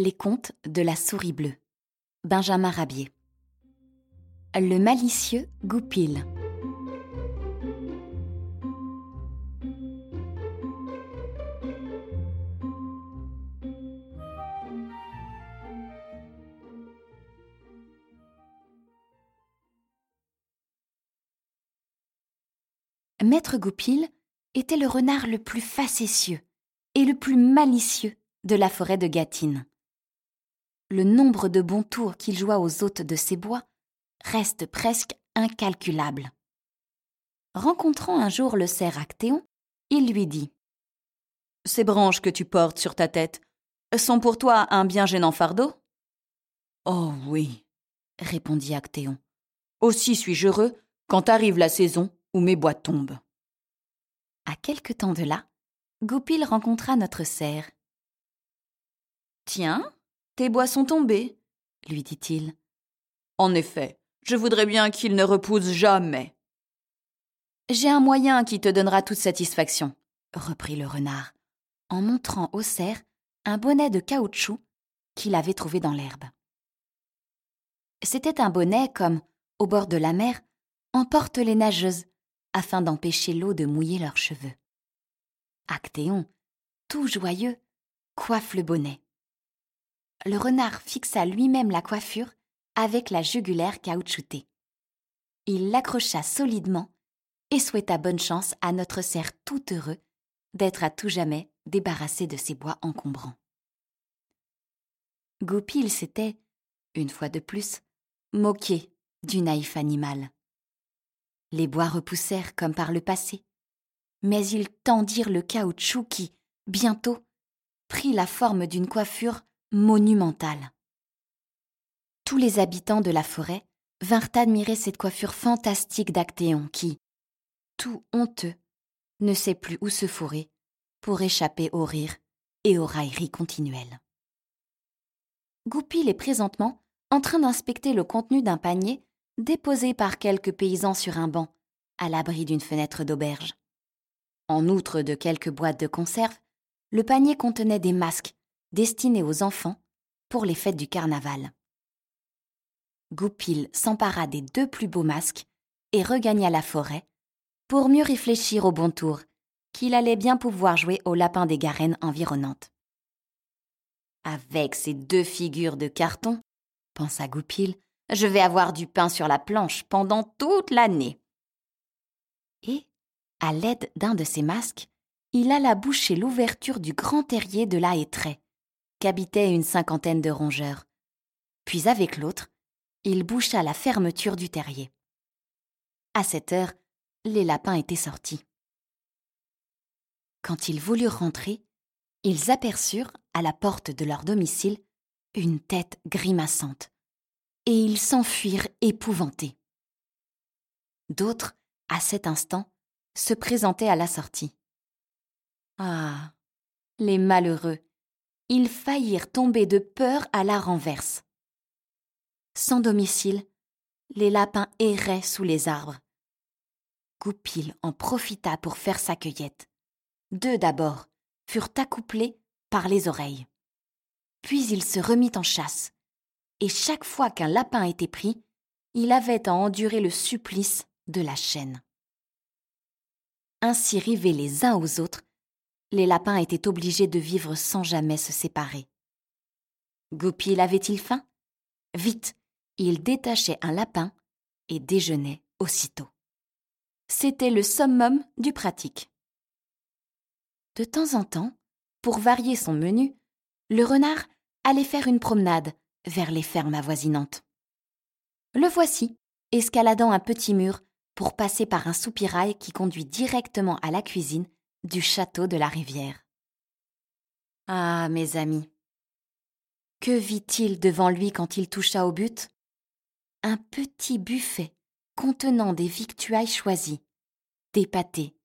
Les contes de la souris bleue. Benjamin Rabier. Le malicieux Goupil. Maître Goupil était le renard le plus facétieux et le plus malicieux de la forêt de Gâtine. Le nombre de bons tours qu'il joua aux hôtes de ses bois reste presque incalculable. Rencontrant un jour le cerf Actéon, il lui dit Ces branches que tu portes sur ta tête sont pour toi un bien gênant fardeau Oh oui, répondit Actéon. Aussi suis-je heureux quand arrive la saison où mes bois tombent. À quelque temps de là, Goupil rencontra notre cerf. Tiens, tes bois sont tombés, lui dit-il. En effet, je voudrais bien qu'il ne repousse jamais. J'ai un moyen qui te donnera toute satisfaction, reprit le renard, en montrant au cerf un bonnet de caoutchouc qu'il avait trouvé dans l'herbe. C'était un bonnet comme, au bord de la mer, emportent les nageuses, afin d'empêcher l'eau de mouiller leurs cheveux. Actéon, tout joyeux, coiffe le bonnet le renard fixa lui-même la coiffure avec la jugulaire caoutchoutée. Il l'accrocha solidement et souhaita bonne chance à notre cerf tout heureux d'être à tout jamais débarrassé de ses bois encombrants. Goupil s'était, une fois de plus, moqué du naïf animal. Les bois repoussèrent comme par le passé, mais ils tendirent le caoutchouc qui, bientôt, prit la forme d'une coiffure monumentale. Tous les habitants de la forêt vinrent admirer cette coiffure fantastique d'Actéon qui, tout honteux, ne sait plus où se fourrer pour échapper au rire et aux railleries continuelles. Goupil est présentement en train d'inspecter le contenu d'un panier déposé par quelques paysans sur un banc, à l'abri d'une fenêtre d'auberge. En outre de quelques boîtes de conserve, le panier contenait des masques destiné aux enfants pour les fêtes du carnaval. Goupil s'empara des deux plus beaux masques et regagna la forêt pour mieux réfléchir au bon tour qu'il allait bien pouvoir jouer au lapin des garennes environnantes. Avec ces deux figures de carton, pensa Goupil, je vais avoir du pain sur la planche pendant toute l'année. Et, à l'aide d'un de ses masques, il alla boucher l'ouverture du grand terrier de la qu'habitaient une cinquantaine de rongeurs. Puis avec l'autre, il boucha la fermeture du terrier. À cette heure, les lapins étaient sortis. Quand ils voulurent rentrer, ils aperçurent, à la porte de leur domicile, une tête grimaçante, et ils s'enfuirent épouvantés. D'autres, à cet instant, se présentaient à la sortie. Ah. Les malheureux ils faillirent tomber de peur à la renverse. Sans domicile, les lapins erraient sous les arbres. Goupil en profita pour faire sa cueillette. Deux d'abord furent accouplés par les oreilles. Puis il se remit en chasse, et chaque fois qu'un lapin était pris, il avait à endurer le supplice de la chaîne. Ainsi rivés les uns aux autres, les lapins étaient obligés de vivre sans jamais se séparer. Goupil avait-il faim? Vite, il détachait un lapin et déjeunait aussitôt. C'était le summum du pratique. De temps en temps, pour varier son menu, le renard allait faire une promenade vers les fermes avoisinantes. Le voici, escaladant un petit mur pour passer par un soupirail qui conduit directement à la cuisine du château de la rivière. Ah, mes amis, que vit-il devant lui quand il toucha au but? Un petit buffet contenant des victuailles choisies, des pâtés,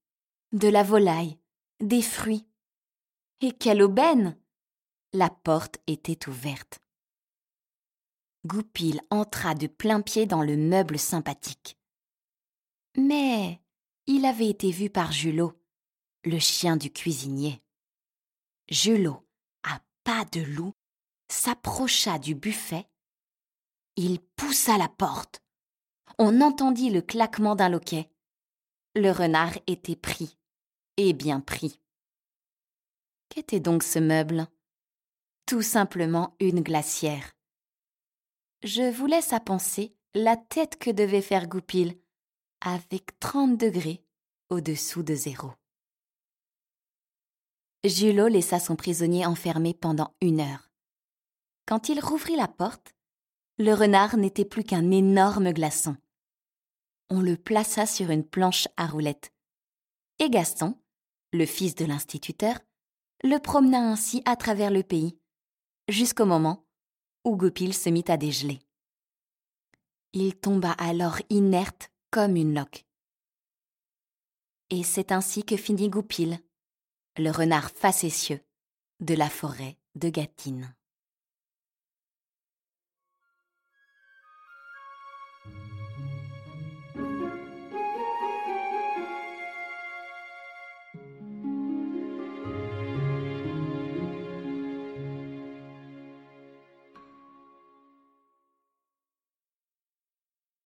de la volaille, des fruits. Et quelle aubaine La porte était ouverte. Goupil entra de plein pied dans le meuble sympathique. Mais il avait été vu par Julot, le chien du cuisinier. Julot, à pas de loup, s'approcha du buffet. Il poussa la porte. On entendit le claquement d'un loquet. Le renard était pris, et bien pris. Qu'était donc ce meuble? Tout simplement une glacière. Je vous laisse à penser la tête que devait faire Goupil, avec 30 degrés au-dessous de zéro. Julot laissa son prisonnier enfermé pendant une heure. Quand il rouvrit la porte, le renard n'était plus qu'un énorme glaçon. On le plaça sur une planche à roulettes. Et Gaston, le fils de l'instituteur, le promena ainsi à travers le pays, jusqu'au moment où Goupil se mit à dégeler. Il tomba alors inerte comme une loque. Et c'est ainsi que finit Goupil, le renard facétieux de la forêt de Gâtine.